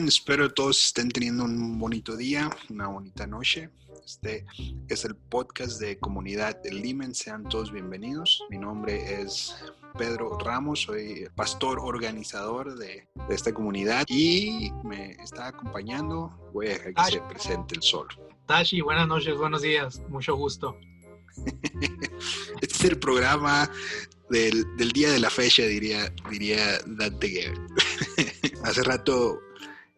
¿Cómo están? Espero todos estén teniendo un bonito día, una bonita noche. Este es el podcast de Comunidad del Limen. Sean todos bienvenidos. Mi nombre es Pedro Ramos, soy pastor organizador de, de esta comunidad y me está acompañando. Voy a dejar que se presente el sol. Tashi, buenas noches, buenos días, mucho gusto. este es el programa del, del, día de la fecha, diría, diría Dante Gebel. Hace rato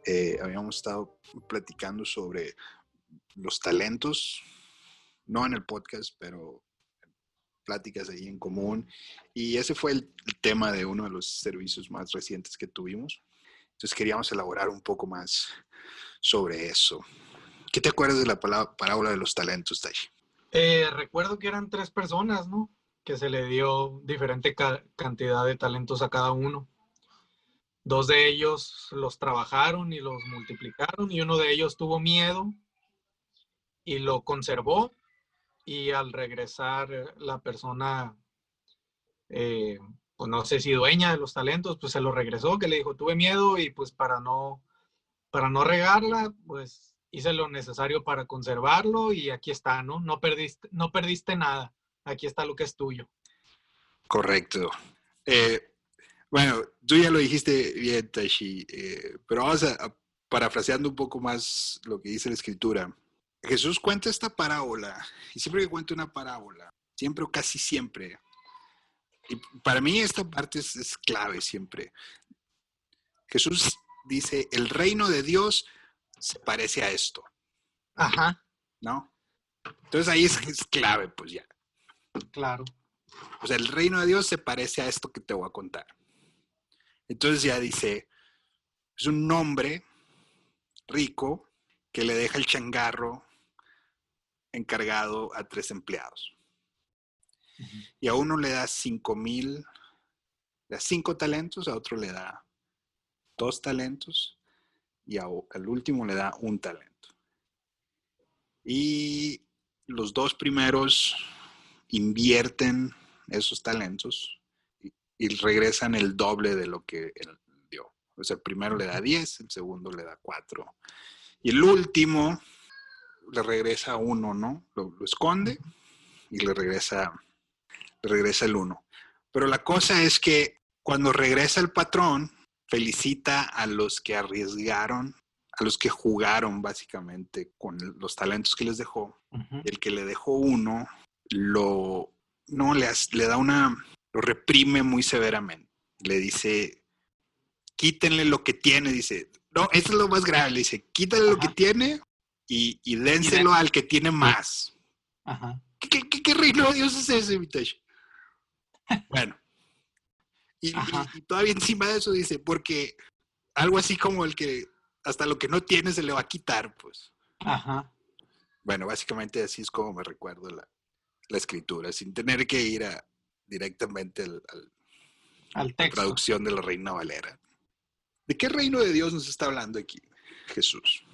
eh, habíamos estado platicando sobre los talentos, no en el podcast, pero pláticas ahí en común. Y ese fue el, tema de uno de los servicios más recientes que tuvimos. Entonces queríamos elaborar un poco más sobre eso. ¿Qué te acuerdas de la parábola de los talentos, Tashi? Eh, recuerdo que eran tres personas, ¿no? Que se le dio diferente ca cantidad de talentos a cada uno. Dos de ellos los trabajaron y los multiplicaron y uno de ellos tuvo miedo y lo conservó y al regresar la persona, eh, pues no sé si dueña de los talentos, pues se lo regresó, que le dijo, tuve miedo y pues para no, para no regarla, pues hice lo necesario para conservarlo y aquí está, ¿no? No perdiste, no perdiste nada, aquí está lo que es tuyo. Correcto. Eh, bueno, tú ya lo dijiste bien, Tashi, eh, pero vamos a, a, parafraseando un poco más lo que dice la escritura. Jesús cuenta esta parábola, y siempre que cuenta una parábola, siempre o casi siempre, y para mí esta parte es, es clave siempre. Jesús dice, el reino de Dios se parece a esto. Ajá. ¿No? Entonces ahí es, es clave, pues ya. Claro. O sea, el reino de Dios se parece a esto que te voy a contar. Entonces ya dice, es un hombre rico que le deja el changarro encargado a tres empleados. Uh -huh. Y a uno le da cinco mil, le da cinco talentos, a otro le da dos talentos y a, al último le da un talento. Y los dos primeros invierten esos talentos y, regresan el doble de lo que él dio. O sea, el primero le da 10, el segundo le da 4. Y el último le regresa uno, ¿no? Lo, lo esconde y le regresa, le regresa el uno. Pero la cosa es que cuando regresa el patrón, felicita a los que arriesgaron, a los que jugaron básicamente con los talentos que les dejó. Uh -huh. El que le dejó uno, lo, no, le, le da una, lo reprime muy severamente. Le dice, quítenle lo que tiene, dice, no, eso es lo más grave, le dice, quítale Ajá. lo que tiene y, y dénselo y de... al que tiene más. Ajá. ¿Qué, qué, qué reino de Dios es ese, Vitesh? bueno. Y, y, y, todavía encima de eso dice, porque algo así como el que hasta lo que no tiene se le va a quitar, pues. Ajá. Bueno, básicamente así es como me recuerdo la, la escritura, sin tener que ir a, directamente al, al, al texto. La traducción de la Reina Valera. ¿De qué reino de Dios nos está hablando aquí Jesús?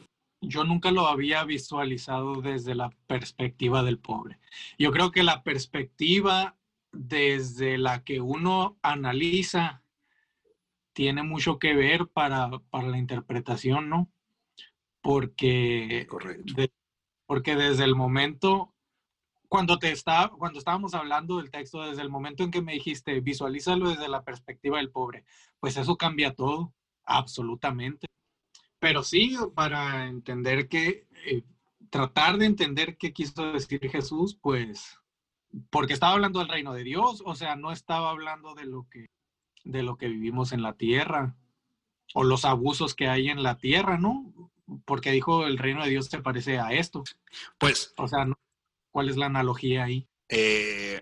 Yo nunca lo había visualizado desde la perspectiva del pobre. Yo creo que la perspectiva desde la que uno analiza tiene mucho que ver para, para la interpretación, ¿no? Porque, de, porque desde el momento, cuando, te está, cuando estábamos hablando del texto, desde el momento en que me dijiste, visualízalo desde la perspectiva del pobre, pues eso cambia todo, absolutamente. Pero sí, para entender que, eh, tratar de entender qué quiso decir Jesús, pues, porque estaba hablando del reino de Dios, o sea, no estaba hablando de lo que, de lo que vivimos en la tierra, o los abusos que hay en la tierra, ¿no? Porque dijo el reino de Dios se parece a esto. Pues. O sea, ¿cuál es la analogía ahí? Eh,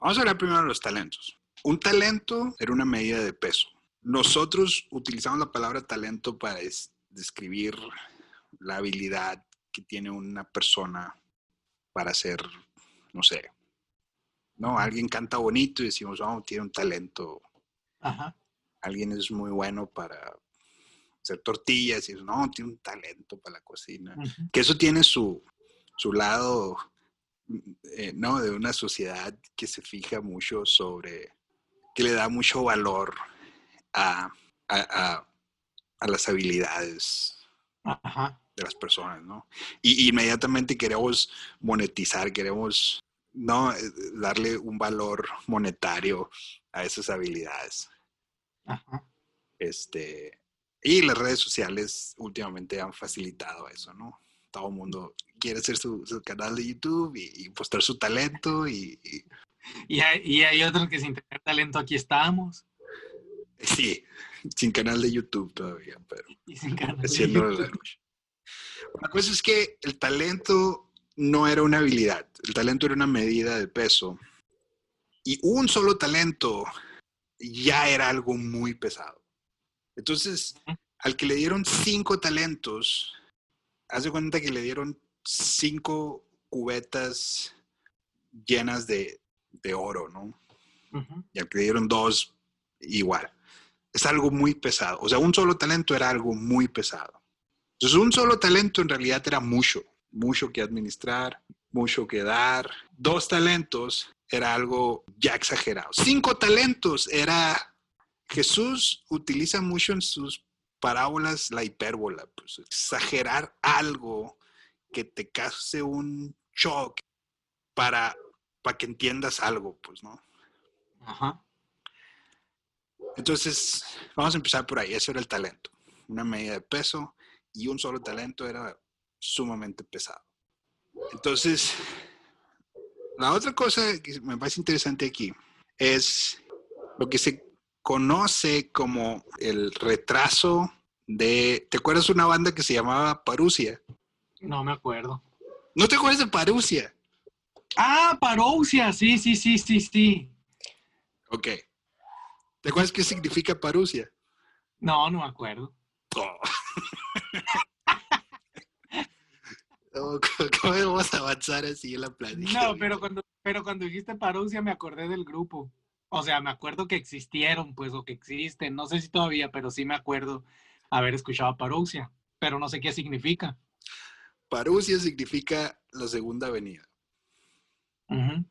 vamos a hablar primero de los talentos. Un talento era una medida de peso. Nosotros utilizamos la palabra talento para describir la habilidad que tiene una persona para hacer, no sé, ¿no? Alguien canta bonito y decimos, vamos, oh, tiene un talento. Ajá. Alguien es muy bueno para hacer tortillas y no, tiene un talento para la cocina. Que eso tiene su, su lado, eh, ¿no? De una sociedad que se fija mucho sobre, que le da mucho valor a, a, a a las habilidades Ajá. de las personas, ¿no? Y, y inmediatamente queremos monetizar, queremos, ¿no? Eh, Darle un valor monetario a esas habilidades. Ajá. Este, y las redes sociales últimamente han facilitado eso, ¿no? Todo el mundo quiere hacer su, su canal de YouTube y, y mostrar su talento y, y- Y hay, y hay otros que sin tener talento aquí estamos. sí, sin canal de YouTube todavía, pero Y sin canal de YouTube. La cosa es que el talento no era una habilidad, el talento era una medida de peso. Y un solo talento ya era algo muy pesado. Entonces, al que le dieron cinco talentos, haz de cuenta que le dieron cinco cubetas llenas de, de oro, ¿no? Ujú. y al que le dieron dos, igual. Es algo muy pesado. O sea, un solo talento era algo muy pesado. Entonces, un solo talento en realidad era mucho, mucho que administrar, mucho que dar. Dos talentos era algo ya exagerado. Cinco talentos era... Jesús utiliza mucho en sus parábolas la hipérbola, pues exagerar algo que te cause un shock para, para que entiendas algo, pues, ¿no? Ajá. Entonces, vamos a empezar por ahí. Eso era el talento. Una medida de peso y un solo talento era sumamente pesado. Entonces, la otra cosa que me parece interesante aquí es lo que se conoce como el retraso de... ¿Te acuerdas de una banda que se llamaba Parusia? No me acuerdo. ¿No te acuerdas de Parusia? Ah, parousia. Sí, sí, sí, sí, sí. Ok. ¿Te acuerdas qué significa Parusia? No, no me acuerdo. Oh. Oh, ¿Cómo vamos a avanzar así en la plática? No, pero cuando, pero cuando dijiste parousia me acordé del grupo. O sea, me acuerdo que existieron, pues, o que existen. No sé si todavía, pero sí me acuerdo haber escuchado parousia. Pero no sé qué significa. Parusia significa la segunda venida, Ujú.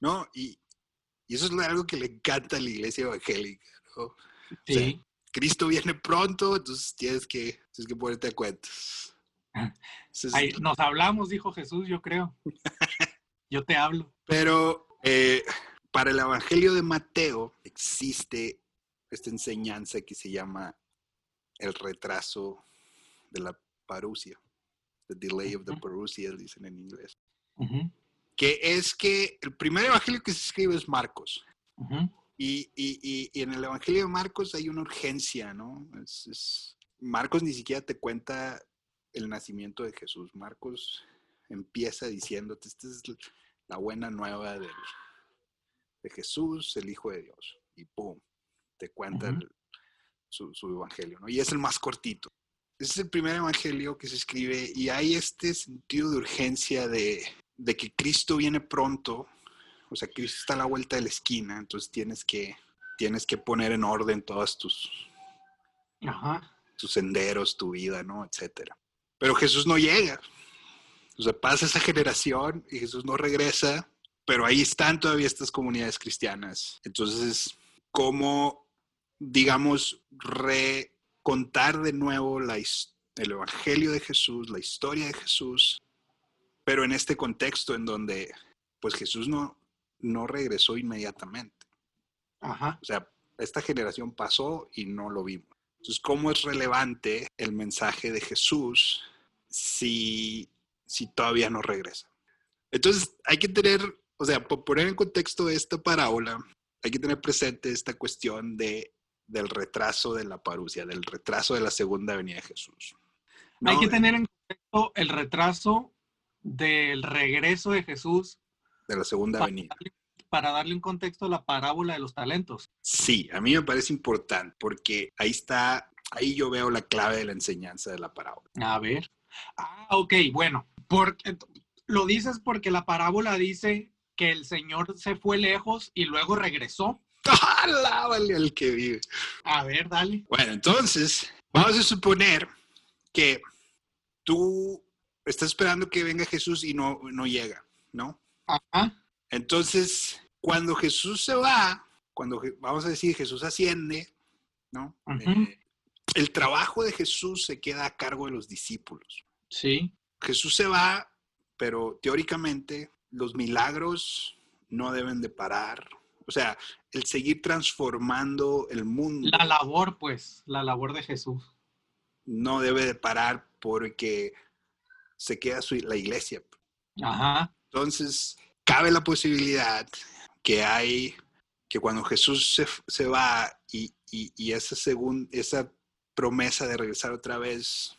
¿no? Y, y eso es algo que le encanta a la iglesia evangélica, ¿no? Sí. Cristo viene pronto, entonces tienes que, tienes que ponerte a cuentas. Entonces, Ahí, nos hablamos, dijo Jesús, yo creo. Yo te hablo. Pero eh, para el Evangelio de Mateo existe esta enseñanza que se llama el retraso de la parusia. The delay of the Ujú. parousia, dicen en inglés. Ujú, Que es que el primer evangelio que se escribe es Marcos. Y, y- y- y en el Evangelio de Marcos hay una urgencia, ¿no? Es- es- Marcos ni siquiera te cuenta el nacimiento de Jesús. Marcos empieza diciéndote, esta es la buena nueva del- de Jesús, el Hijo de Dios. Y ¡pum! Te cuenta el- su, su Evangelio, ¿no? Y es el más cortito. Ese es el primer Evangelio que se escribe y hay este sentido de urgencia de, de que Cristo viene pronto o sea, Cristo está a la vuelta de la esquina, entonces tienes que, tienes que poner en orden todos tus, Ajá. tus senderos, tu vida, ¿no? Etcétera. Pero Jesús no llega. O sea, pasa esa generación y Jesús no regresa, pero ahí están todavía estas comunidades cristianas. Entonces, ¿cómo, digamos, recontar de nuevo la, el Evangelio de Jesús, la historia de Jesús, pero en este contexto en donde, pues Jesús no, no regresó inmediatamente? Ajá. O sea, esta generación pasó y no lo vimos. Entonces, ¿cómo es relevante el mensaje de Jesús si, si todavía no regresa? Entonces, hay que tener, o sea, por poner en contexto esta parábola, hay que tener presente esta cuestión de, del retraso de la parusia, del retraso de la segunda venida de Jesús. Hay No, que tener en contexto el retraso del regreso de Jesús De la segunda para venida. darle, para darle un contexto a la parábola de los talentos. Sí, a mí me parece importante porque ahí está, ahí yo veo la clave de la enseñanza de la parábola. A ver. Ah, ok, bueno. Porque, lo dices porque la parábola dice que el Señor se fue lejos y luego regresó. Alábale al que vive! A ver, dale. Bueno, entonces, vamos a suponer que tú estás esperando que venga Jesús y no, no llega, ¿no? Ajá. Entonces, cuando Jesús se va, cuando vamos a decir Jesús asciende, ¿no? Eh, el trabajo de Jesús se queda a cargo de los discípulos. Sí. Jesús se va, pero teóricamente los milagros no deben de parar. O sea, el seguir transformando el mundo. La labor, pues, la labor de Jesús. No debe de parar porque se queda la iglesia. Ajá. Entonces, cabe la posibilidad que hay, que cuando Jesús se, va y, esa, esa promesa de regresar otra vez,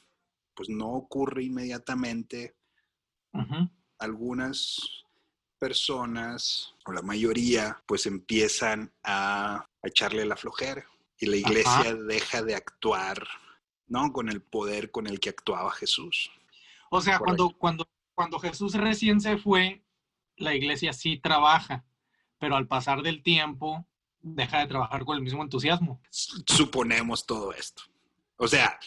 pues no ocurre inmediatamente. Algunas personas, o la mayoría, pues empiezan a, echarle la flojera y la iglesia deja de actuar, ¿no? Con el poder con el que actuaba Jesús. O sea, cuando, cuando, cuando Jesús recién se fue, la iglesia sí trabaja, pero al pasar del tiempo deja de trabajar con el mismo entusiasmo. Suponemos todo esto. O sea,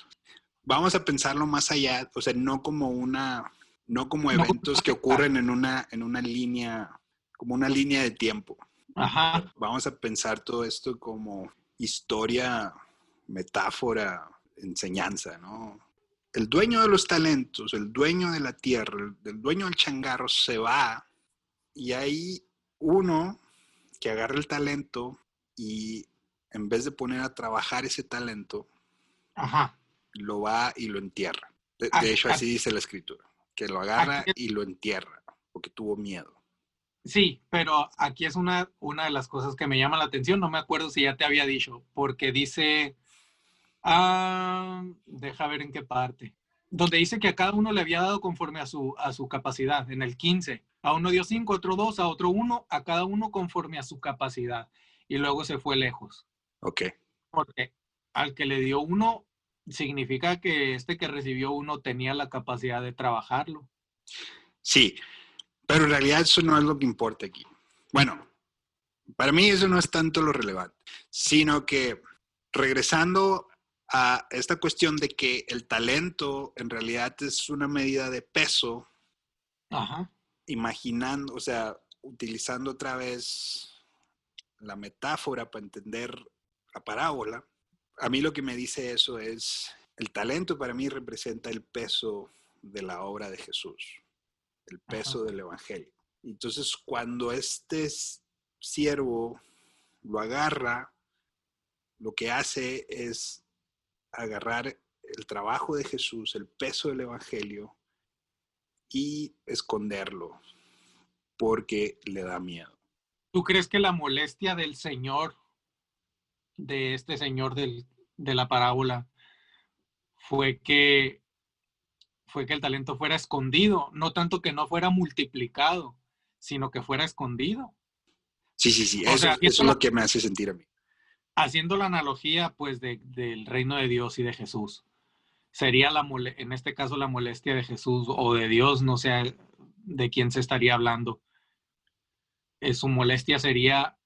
vamos a pensarlo más allá, o sea, no como una no como eventos que ocurren en una, en una línea, como una línea de tiempo. Ajá. Vamos a pensar todo esto como historia, metáfora, enseñanza, ¿no? El dueño de los talentos, el dueño de la tierra, el, dueño del changarro se va y hay uno que agarra el talento y en vez de poner a trabajar ese talento, Ajá. lo va y lo entierra. de hecho, así dice la escritura que lo agarra y lo entierra, porque tuvo miedo. Sí, pero aquí es una, una de las cosas que me llama la atención, no me acuerdo si ya te había dicho, porque dice, ah, deja ver en qué parte, donde dice que a cada uno le había dado conforme a su, a su capacidad, en el 15, a uno dio cinco, a otro dos, a otro uno, a cada uno conforme a su capacidad, y luego se fue lejos. Ok. Porque al que le dio uno, significa que este que recibió uno tenía la capacidad de trabajarlo. Sí, pero en realidad eso no es lo que importa aquí. Bueno, para mí eso no es tanto lo relevante, sino que regresando a esta cuestión de que el talento en realidad es una medida de peso, imaginando, o sea, utilizando otra vez la metáfora para entender la parábola, a mí lo que me dice eso es, el talento para mí representa el peso de la obra de Jesús, el peso del Evangelio. Entonces, cuando este siervo lo agarra, lo que hace es agarrar el trabajo de Jesús, el peso del Evangelio, y esconderlo, porque le da miedo. ¿Tú crees que la molestia del Señor de este señor del, de la parábola fue que fue que el talento fuera escondido, no tanto que no fuera multiplicado, sino que fuera escondido. Sí, sí, sí, eso, es lo que me hace sentir a mí. Haciendo la analogía, pues, del reino de Dios y de Jesús, sería la en este caso la molestia de Jesús o de Dios, no sé de quién se estaría hablando. Eh, su molestia sería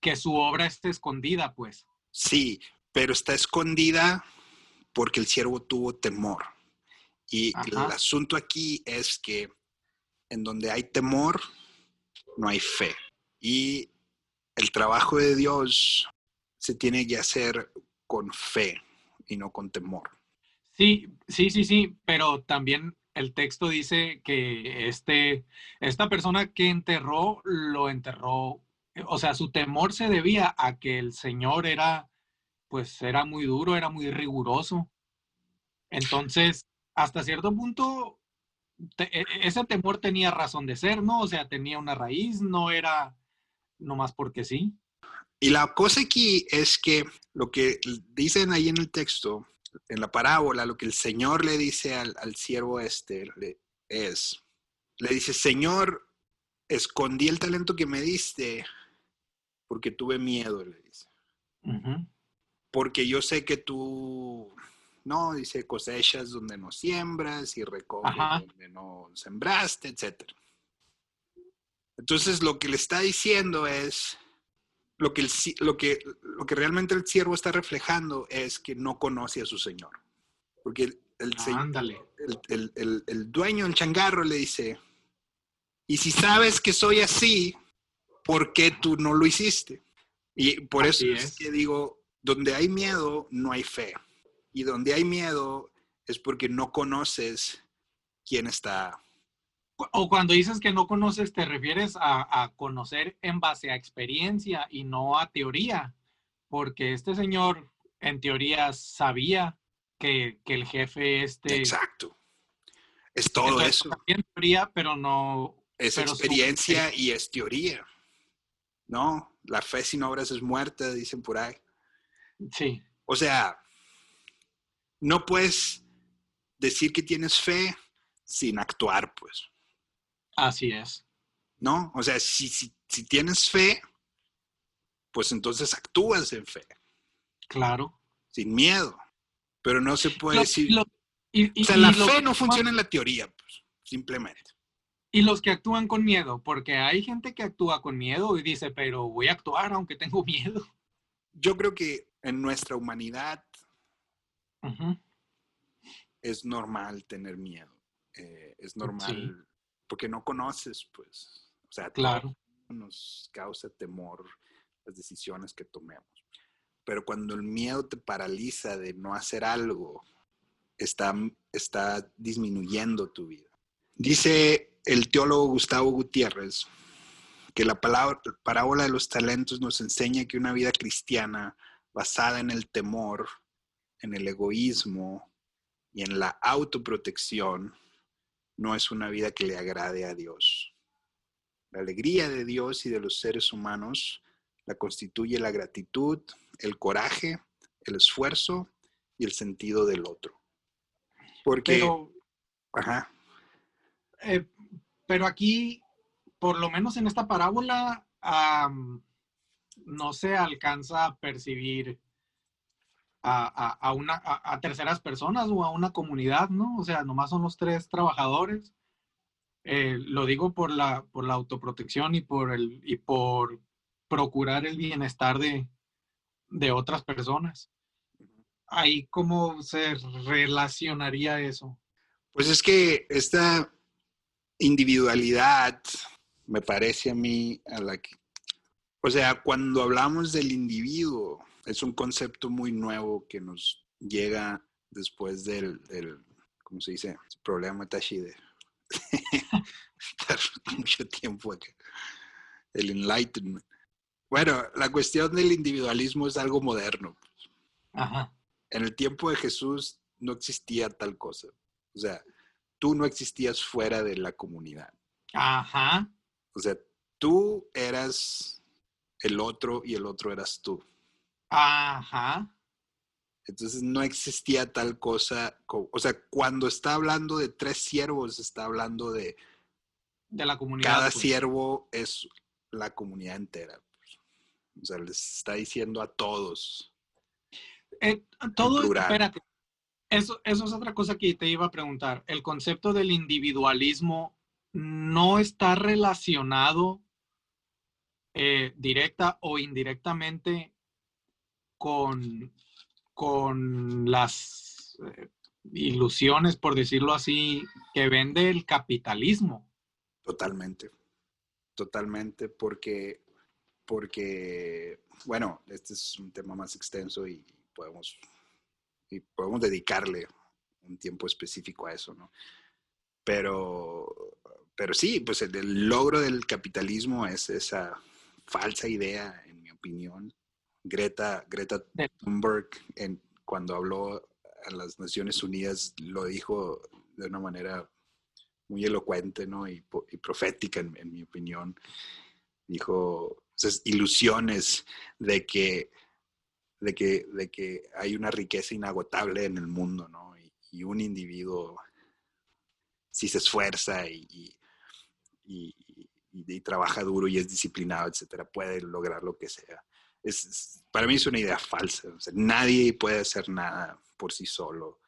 que su obra esté escondida, pues. Sí, pero está escondida porque el siervo tuvo temor. Y el asunto aquí es que en donde hay temor, no hay fe. Y el trabajo de Dios se tiene que hacer con fe y no con temor. Sí, sí, sí, sí, pero también el texto dice que este, esta persona que enterró, lo enterró o sea, su temor se debía a que el Señor era, pues era muy duro, era muy riguroso. Entonces, hasta cierto punto, e, ese temor tenía razón de ser, ¿no? O sea, tenía una raíz, no era nomás porque sí. Y la cosa aquí es que lo que dicen ahí en el texto, en la parábola, lo que el Señor le dice al, al siervo este es, le dice, Señor, escondí el talento que me diste porque tuve miedo, le dice. Porque yo sé que tú, no, dice, cosechas donde no siembras y recoges donde no sembraste, etc. Entonces lo que le está diciendo es, lo que, lo, que, lo que realmente el siervo está reflejando es que no conoce a su Señor. Porque el, el, el, el dueño, el changarro, le dice, y si sabes que soy así, ¿por qué tú no lo hiciste? Y por eso es. que digo, donde hay miedo, no hay fe. Y donde hay miedo es porque no conoces quién está. O cuando dices que no conoces, te refieres a, a conocer en base a experiencia y no a teoría, porque este señor en teoría sabía que, que el jefe este... Exacto. Es todo eso. En teoría, pero no... Es experiencia y es teoría. ¿No? La fe sin obras es muerta, dicen por ahí. Sí. O sea, no puedes decir que tienes fe sin actuar, pues. Así es. ¿No? O sea, si, si, si tienes fe, pues entonces actúas en fe. Claro. Sin miedo. Pero no se puede decir. o sea, la fe no funciona en la teoría, pues, simplemente. Y los que actúan con miedo, porque hay gente que actúa con miedo y dice, pero voy a actuar aunque tengo miedo. Yo creo que en nuestra humanidad es normal tener miedo. Eh, es normal porque no conoces, pues. O sea, claro. nos causa temor las decisiones que tomemos. Pero cuando el miedo te paraliza de no hacer algo, está, está disminuyendo tu vida. Dice el teólogo Gustavo Gutiérrez que la palabra, parábola de los talentos nos enseña que una vida cristiana basada en el temor, en el egoísmo y en la autoprotección no es una vida que le agrade a Dios. La alegría de Dios y de los seres humanos la constituye la gratitud, el coraje, el esfuerzo y el sentido del otro. Porque... Pero, ajá. Eh, pero aquí, por lo menos en esta parábola, no se alcanza a percibir a, una, a, terceras personas o a una comunidad, ¿no? O sea, nomás son los tres trabajadores. Eh, lo digo por la, por la autoprotección y por, el, y por procurar el bienestar de, de otras personas. Ahí, ¿cómo se relacionaría eso? Pues es que esta individualidad me parece a mí a la que, o sea, cuando hablamos del individuo, es un concepto muy nuevo que nos llega después del, del ¿cómo se dice? El problema Tashi de mucho tiempo acá. El enlightenment. Bueno, la cuestión del individualismo es algo moderno. Ajá. En el tiempo de Jesús no existía tal cosa. O sea, tú no existías fuera de la comunidad. Ajá. O sea, tú eras el otro y el otro eras tú. Ajá. Entonces no existía tal cosa. o sea, cuando está hablando de tres siervos, está hablando de. De la comunidad. Cada pues. siervo es la comunidad entera. O sea, les está diciendo a todos. Eh, todo, espérate. Eso, eso es otra cosa que te iba a preguntar. El concepto del individualismo no está relacionado eh, directa o indirectamente con, con las eh, ilusiones, por decirlo así, que vende el capitalismo. Totalmente, totalmente, porque porque, bueno, este es un tema más extenso y podemos, y podemos dedicarle un tiempo específico a eso, ¿no? Pero, pero sí, pues el, logro del capitalismo es esa falsa idea, en mi opinión. Greta, Greta Thunberg, en, cuando habló a las Naciones Unidas, lo dijo de una manera muy elocuente ¿no? y, profética, en, mi opinión. Dijo, esas ilusiones de que, de que, de que hay una riqueza inagotable en el mundo, ¿no? Y, un individuo, si se esfuerza y, y, trabaja duro y es disciplinado, etcétera, puede lograr lo que sea. Es, para mí es una idea falsa. nadie puede hacer nada por sí solo.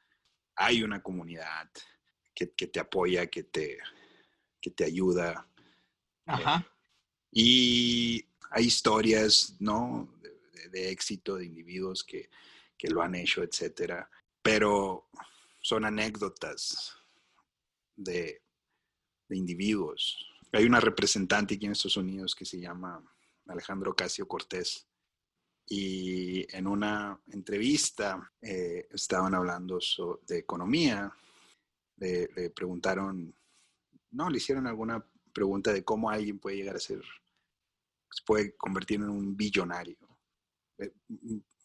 Hay una comunidad que, te apoya, que te, que te ayuda. Ajá. y hay historias, ¿no? De, éxito de individuos que, lo han hecho, etcétera. Pero son anécdotas de, individuos. Hay una representante aquí en Estados Unidos que se llama Alejandro Casio Cortés y en una entrevista eh, estaban hablando de economía, le, le, preguntaron, no, le hicieron alguna pregunta de cómo alguien puede llegar a ser, se puede convertir en un billonario, eh,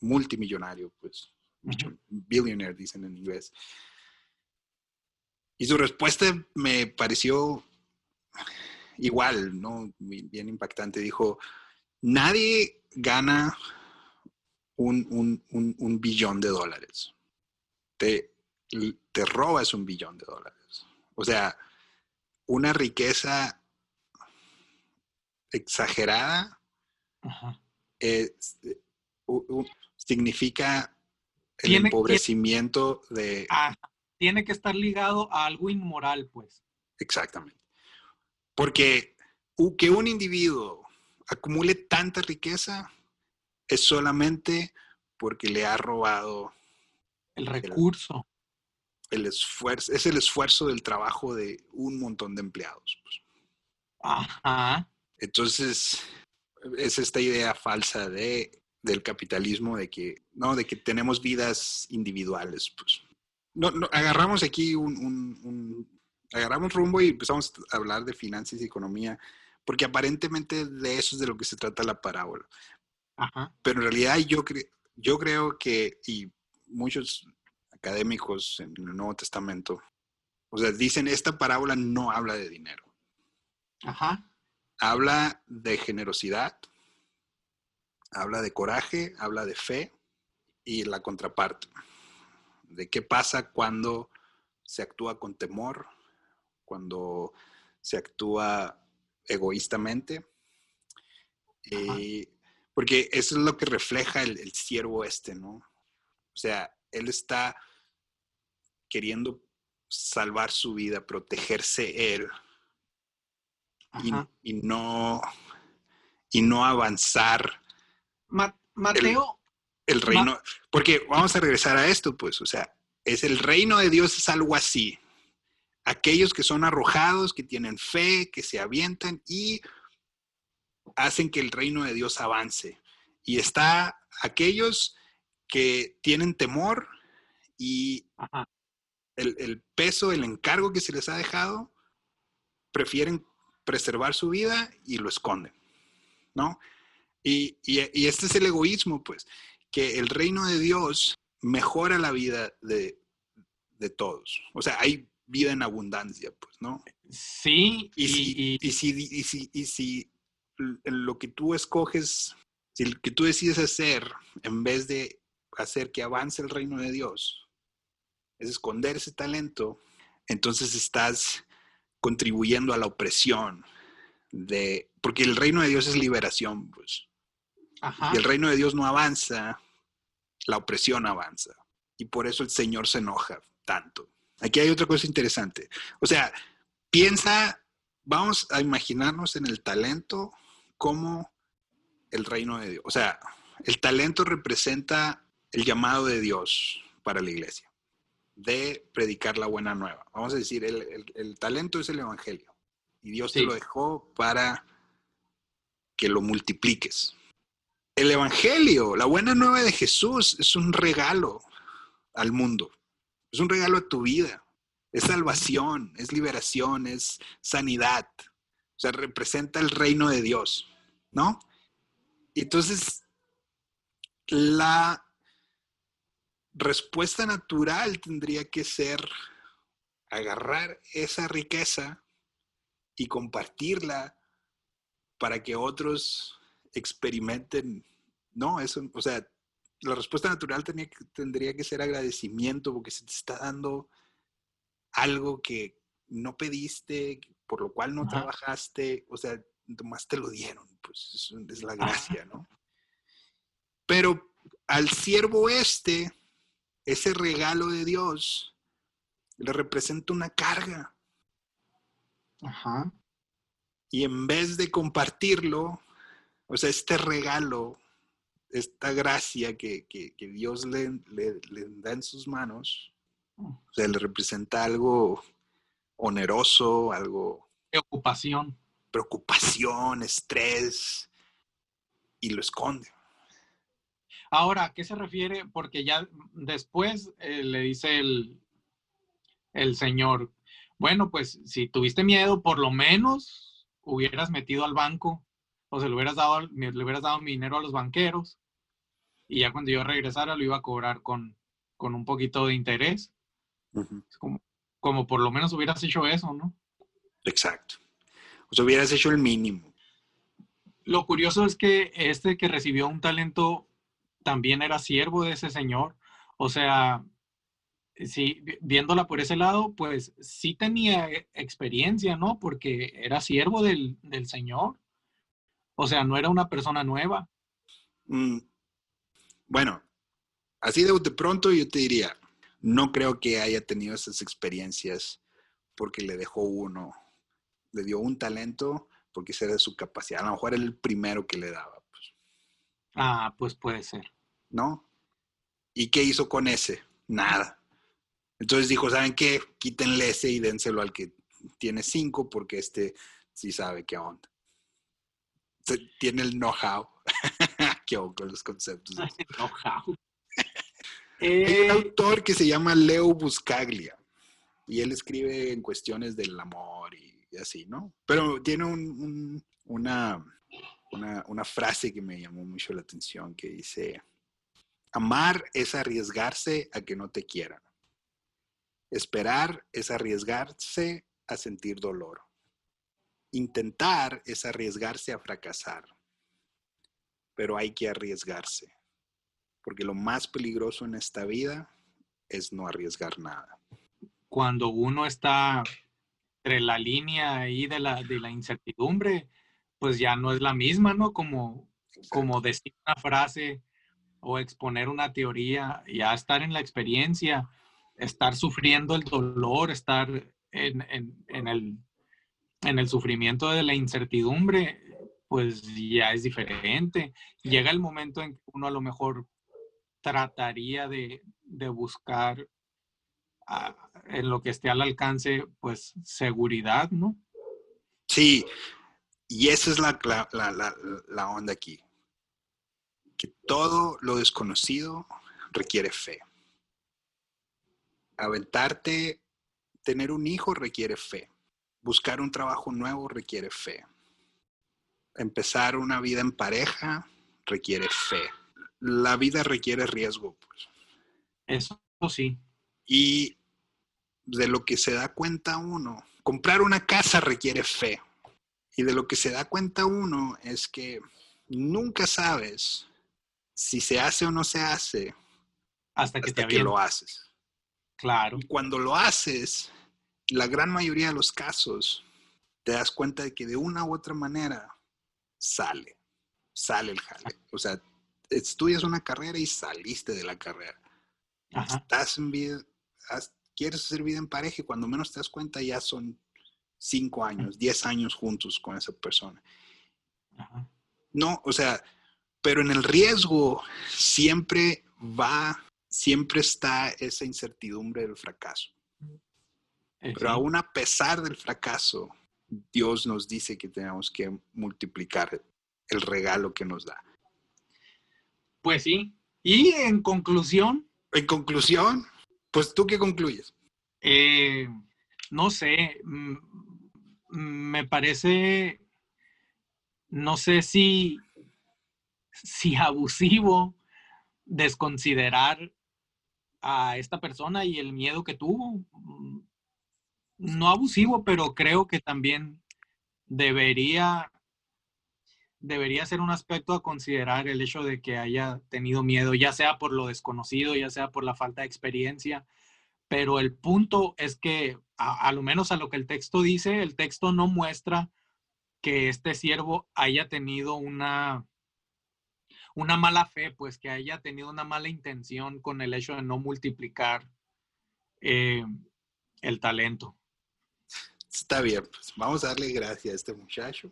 multimillonario, pues, billionaire dicen en inglés. Y su respuesta me pareció igual, ¿no? Bien impactante. Dijo, nadie gana un, billón de dólares. Te, te robas un billón de dólares. O sea, una riqueza exagerada significa el empobrecimiento de... tiene que estar ligado a algo inmoral, pues. Exactamente. Porque que un individuo acumule tanta riqueza es solamente porque le ha robado el recurso. El, esfuerzo, es el esfuerzo del trabajo de un montón de empleados. Pues. Ajá. Entonces, es esta idea falsa de, del capitalismo de que, no, de que tenemos vidas individuales. Pues. No, agarramos aquí un, un, agarramos rumbo y empezamos a hablar de finanzas y economía, porque aparentemente de eso es de lo que se trata la parábola. Pero en realidad yo, yo creo que, y muchos académicos en el Nuevo Testamento, o sea, dicen, esta parábola no habla de dinero. Ajá. Habla de generosidad, habla de coraje, habla de fe y la contraparte, de qué pasa cuando se actúa con temor, cuando se actúa egoístamente. Porque eso es lo que refleja el, siervo este, ¿no? O sea, él está queriendo salvar su vida, protegerse él y, no y no avanzar. Mateo. El, reino, porque vamos a regresar a esto, pues, o sea, es el reino de Dios es algo así. Aquellos que son arrojados, que tienen fe, que se avientan y hacen que el reino de Dios avance. Y está aquellos que tienen temor y el, peso, el encargo que se les ha dejado, prefieren preservar su vida y lo esconden, ¿no? Y, este es el egoísmo, pues, que el reino de Dios mejora la vida de, de todos. O sea, hay vida en abundancia, pues, ¿no? Sí, y, y, si, y, si, y si lo que tú escoges, si lo que tú decides hacer, en vez de hacer que avance el reino de Dios, es esconder ese talento, entonces estás contribuyendo a la opresión de, porque el reino de Dios es liberación, pues. Y el reino de Dios no avanza, la opresión avanza. Y por eso el Señor se enoja tanto. Aquí hay otra cosa interesante. O sea, piensa, vamos a imaginarnos en el talento como el reino de Dios. O sea, el talento representa el llamado de Dios para la iglesia, de predicar la buena nueva. Vamos a decir, el, talento es el evangelio y Dios te lo dejó para que lo multipliques. El evangelio, la buena nueva de Jesús, es un regalo al mundo, es un regalo a tu vida, es salvación, es liberación, es sanidad, o sea, representa el reino de Dios, ¿no? Entonces, la respuesta natural tendría que ser agarrar esa riqueza y compartirla para que otros experimenten, ¿no? Eso, o sea, la respuesta natural tendría que ser agradecimiento porque se te está dando algo que no pediste, por lo cual no trabajaste, o sea, nomás te lo dieron, pues es, la gracia, ¿no? Pero al siervo este, ese regalo de Dios, le representa una carga. Ajá. Y en vez de compartirlo, o sea, este regalo, esta gracia que, Dios le, le, da en sus manos, mm. o sea, le representa algo oneroso, algo... Preocupación. Preocupación, estrés, y lo esconde. Ahora, ¿a qué se refiere? Porque ya después eh, le dice el, el señor, bueno, pues si tuviste miedo, por lo menos hubieras metido al banco o se le hubieras dado, le hubieras dado mi dinero a los banqueros y ya cuando yo regresara lo iba a cobrar con, con un poquito de interés. como, como por lo menos hubieras hecho eso, ¿no? Exacto. O sea, hubieras hecho el mínimo. Lo curioso es que este que recibió un talento también era siervo de ese señor. O sea, sí, viéndola por ese lado, pues sí tenía e, experiencia, ¿no? Porque era siervo del, del Señor. O sea, no era una persona nueva. Mm, bueno, así de, de pronto yo te diría, no creo que haya tenido esas experiencias porque le dejó uno, le dio un talento porque esa era su capacidad. A lo mejor era el primero que le daba. Pues. Ah, pues puede ser. ¿No? ¿Y qué hizo con ese? Nada. Entonces dijo, ¿saben qué? Quítenle ese y dénselo al que tiene cinco porque este sí sabe qué onda. Tiene el know-how. qué con los conceptos. know-how. Hay un autor que se llama Leo Buscaglia y él escribe en cuestiones del amor y, así, ¿no? Pero tiene una, una frase que me llamó mucho la atención que dice, amar es arriesgarse a que no te quieran. Esperar es arriesgarse a sentir dolor. Intentar es arriesgarse a fracasar. Pero hay que arriesgarse. Porque lo más peligroso en esta vida es no arriesgar nada. Cuando uno está entre la línea ahí de la, de la incertidumbre, pues ya no es la misma, ¿no? Como, como decir una frase o exponer una teoría, ya estar en la experiencia estar sufriendo el dolor, estar en, el, en el sufrimiento de la incertidumbre, pues ya es diferente. Llega el momento en que uno a lo mejor trataría de, buscar ah, en lo que esté al alcance, pues seguridad, ¿no? Sí, y esa es la, la onda aquí, que todo lo desconocido requiere fe aventarte, tener un hijo requiere fe. Buscar un trabajo nuevo requiere fe. Empezar una vida en pareja requiere fe. La vida requiere riesgo. Pues. Eso sí. Y de lo que se da cuenta uno, comprar una casa requiere fe. Y de lo que se da cuenta uno es que nunca sabes si se hace o no se hace hasta que, te que lo haces. Claro. Y cuando lo haces, la gran mayoría de los casos, te das cuenta de que de una u otra manera sale, sale el jale. O sea, estudias una carrera y saliste de la carrera. Estás en vida, quieres hacer vida en pareja y cuando menos te das cuenta ya son cinco años, diez años juntos con esa persona. No, o sea, pero en el riesgo siempre va siempre está esa incertidumbre del fracaso. Pero aún a pesar del fracaso, Dios nos dice que tenemos que multiplicar el regalo que nos da. Pues sí. Y en conclusión. En conclusión, pues tú qué concluyes? Eh, no sé, mm, me parece, no sé si, si abusivo desconsiderar a esta persona y el miedo que tuvo. No abusivo, pero creo que también debería, debería ser un aspecto a considerar el hecho de que haya tenido miedo, ya sea por lo desconocido, ya sea por la falta de experiencia. Pero el punto es que, a, a lo menos a lo que el texto dice, el texto no muestra que este siervo haya tenido una, una mala fe, pues que haya tenido una mala intención con el hecho de no multiplicar eh, el talento. Está bien, pues vamos a darle gracias a este muchacho.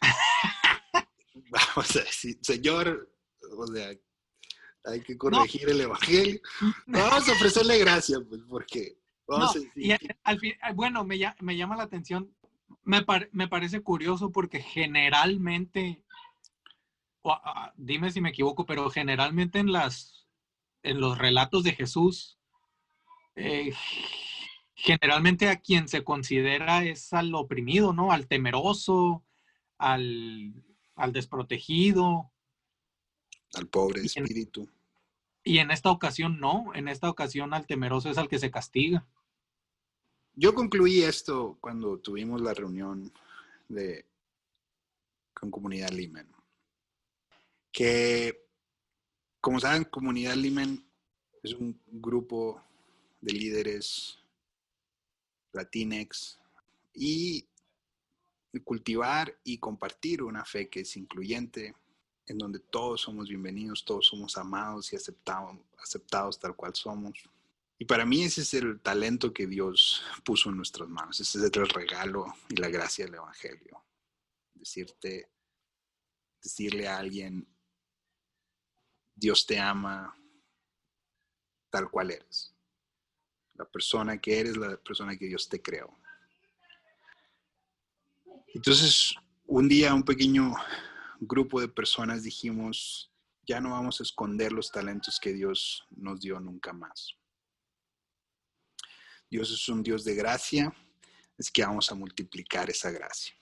vamos a decir, Señor, o sea, hay que corregir el evangelio. Vamos a ofrecerle gracias, pues, porque vamos a decir. al fin, bueno, me, me, llama la atención, me, me parece curioso porque generalmente dime si me equivoco, pero generalmente en las en los relatos de Jesús, eh, generalmente a quien se considera es al oprimido, ¿no? Al temeroso, al, al desprotegido. Al pobre espíritu. y en esta ocasión no, en esta ocasión al temeroso es al que se castiga. Yo concluí esto cuando tuvimos la reunión de, con Comunidad Limen, que como saben, Comunidad Limen es un grupo de líderes latinex y cultivar y compartir una fe que es incluyente, en donde todos somos bienvenidos, todos somos amados y aceptados, aceptados tal cual somos. Y para mí ese es el talento que Dios puso en nuestras manos, ese es el regalo y la gracia del Evangelio. Decirte, decirle a alguien, Dios te ama tal cual eres. La persona que eres, la persona que Dios te creó. Entonces, un día un pequeño grupo de personas dijimos, ya no vamos a esconder los talentos que Dios nos dio nunca más. Dios es un Dios de gracia, así que vamos a multiplicar esa gracia.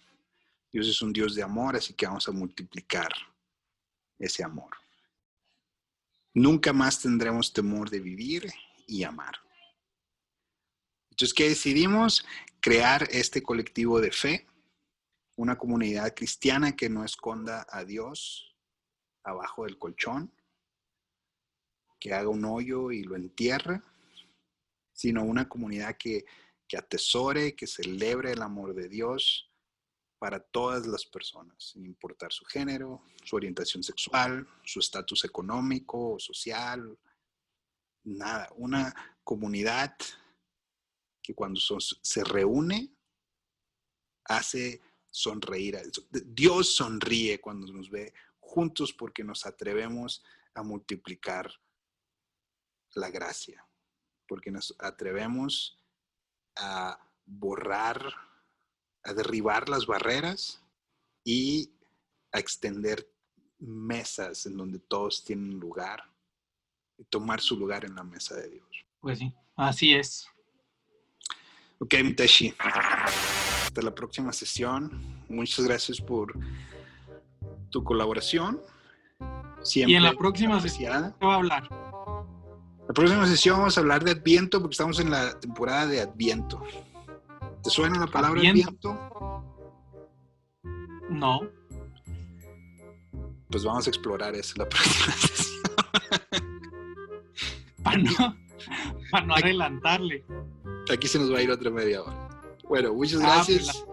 Dios es un Dios de amor, así que vamos a multiplicar ese amor. Nunca más tendremos temor de vivir y amar. Entonces, ¿qué decidimos? Crear este colectivo de fe, una comunidad cristiana que no esconda a Dios abajo del colchón, que haga un hoyo y lo entierre, sino una comunidad que, que atesore, que celebre el amor de Dios, para todas las personas, sin importar su género, su orientación sexual, su estatus económico o social, nada. Una comunidad que cuando se reúne hace sonreír. Dios sonríe cuando nos ve juntos porque nos atrevemos a multiplicar la gracia, porque nos atrevemos a borrar a derribar las barreras y a extender mesas en donde todos tienen lugar y tomar su lugar en la mesa de Dios. Pues sí, así es. Ok, Miteshi. Hasta la próxima sesión. Muchas gracias por tu colaboración. Siempre y en la próxima sesión, ¿qué va a hablar? La próxima sesión vamos a hablar de Adviento porque estamos en la temporada de Adviento. ¿Te suena la palabra viento? No. Pues vamos a explorar eso la próxima sesión. para no, para no adelantarle. Aquí se nos va a ir otra media hora. Bueno, muchas ah, pues gracias.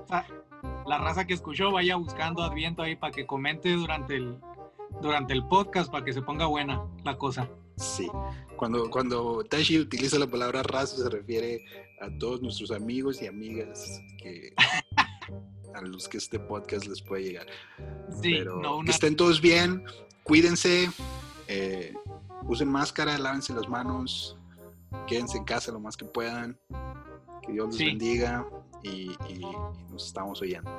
la, raza que escuchó vaya buscando Adviento ahí para que comente durante el, durante el podcast para que se ponga buena la cosa. Sí. Cuando, cuando Tashi utiliza la palabra raza se refiere a todos nuestros amigos y amigas que a los que este podcast les puede llegar. Sí, Pero que estén todos bien, cuídense, eh, usen máscara, lávense las manos, quédense en casa lo más que puedan. Que Dios les bendiga y, y nos estamos oyendo.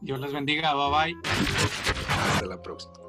Dios les bendiga, bye bye. Hasta la próxima.